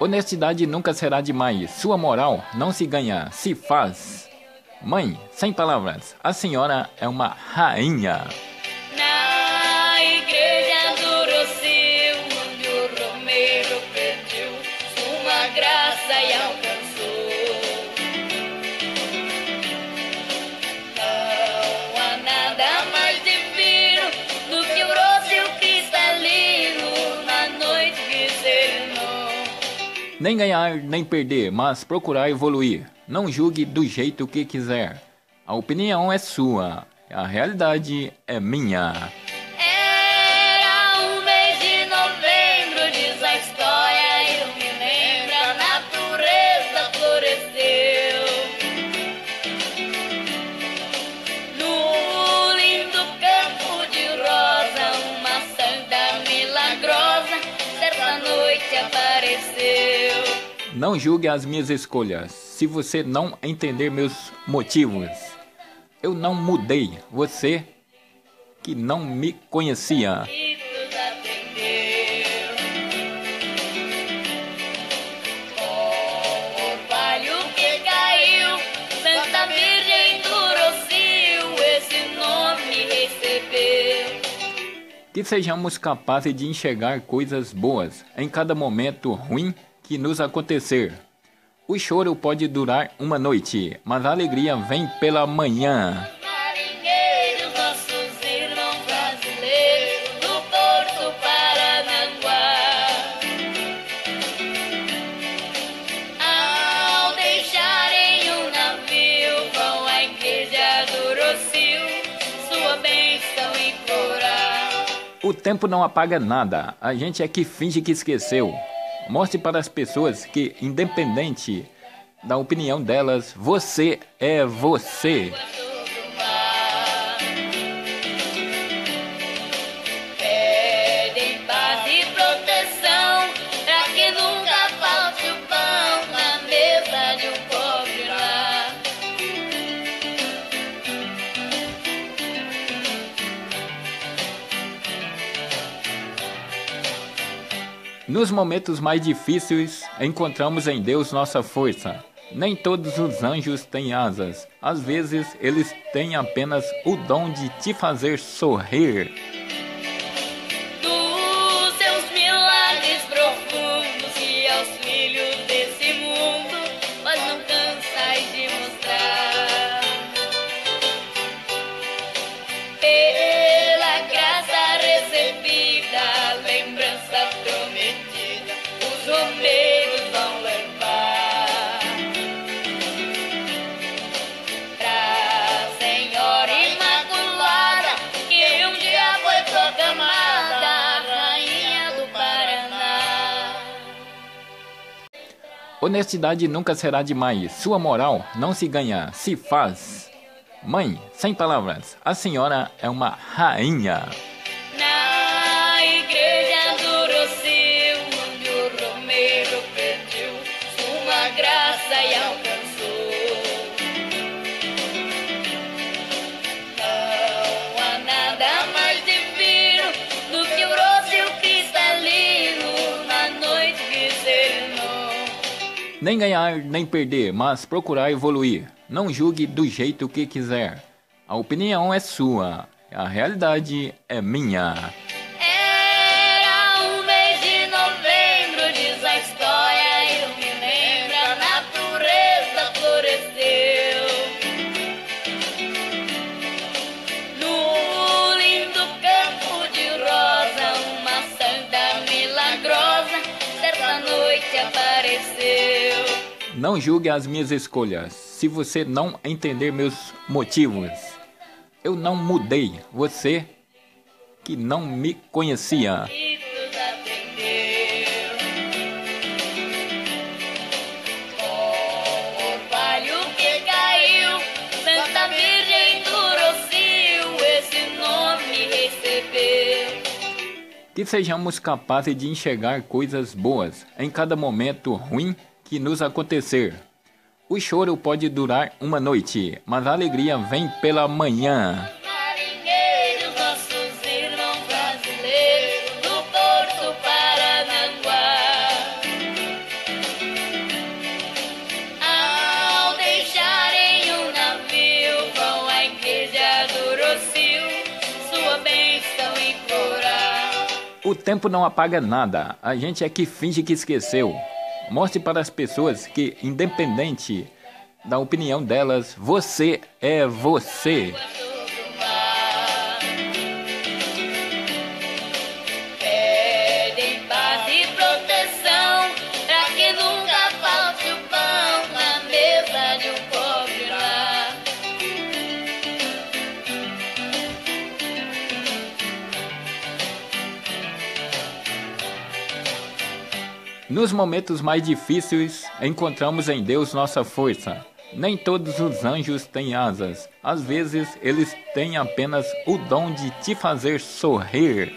Honestidade nunca será demais. Sua moral não se ganha, se faz. Mãe, sem palavras, a senhora é uma rainha. Nem ganhar, nem perder, mas procurar evoluir. Não julgue do jeito que quiser. A opinião é sua, a realidade é minha. Não julgue as minhas escolhas, se você não entender meus motivos. Eu não mudei, você que não me conhecia. Que sejamos capazes de enxergar coisas boas em cada momento ruim que nos acontecer. O choro pode durar uma noite, mas a alegria vem pela manhã. O tempo não apaga nada, a gente é que finge que esqueceu. Mostre para as pessoas que, independente da opinião delas, você é você. Nos momentos mais difíceis, encontramos em Deus nossa força. Nem todos os anjos têm asas. Às vezes, eles têm apenas o dom de te fazer sorrir. Honestidade nunca será demais. Sua moral não se ganha, se faz. Mãe, sem palavras, a senhora é uma rainha. Graça e. Nem ganhar, nem perder, mas procurar evoluir. Não julgue do jeito que quiser. A opinião é sua, a realidade é minha. Não julgue as minhas escolhas, se você não entender meus motivos. Eu não mudei, você que não me conhecia. Que sejamos capazes de enxergar coisas boas em cada momento ruim que nos acontecer. O choro pode durar uma noite, mas a alegria vem pela manhã. O tempo não apaga nada, a gente é que finge que esqueceu. Mostre para as pessoas que, independente da opinião delas, você é você. Nos momentos mais difíceis, encontramos em Deus nossa força. Nem todos os anjos têm asas. Às vezes, eles têm apenas o dom de te fazer sorrir.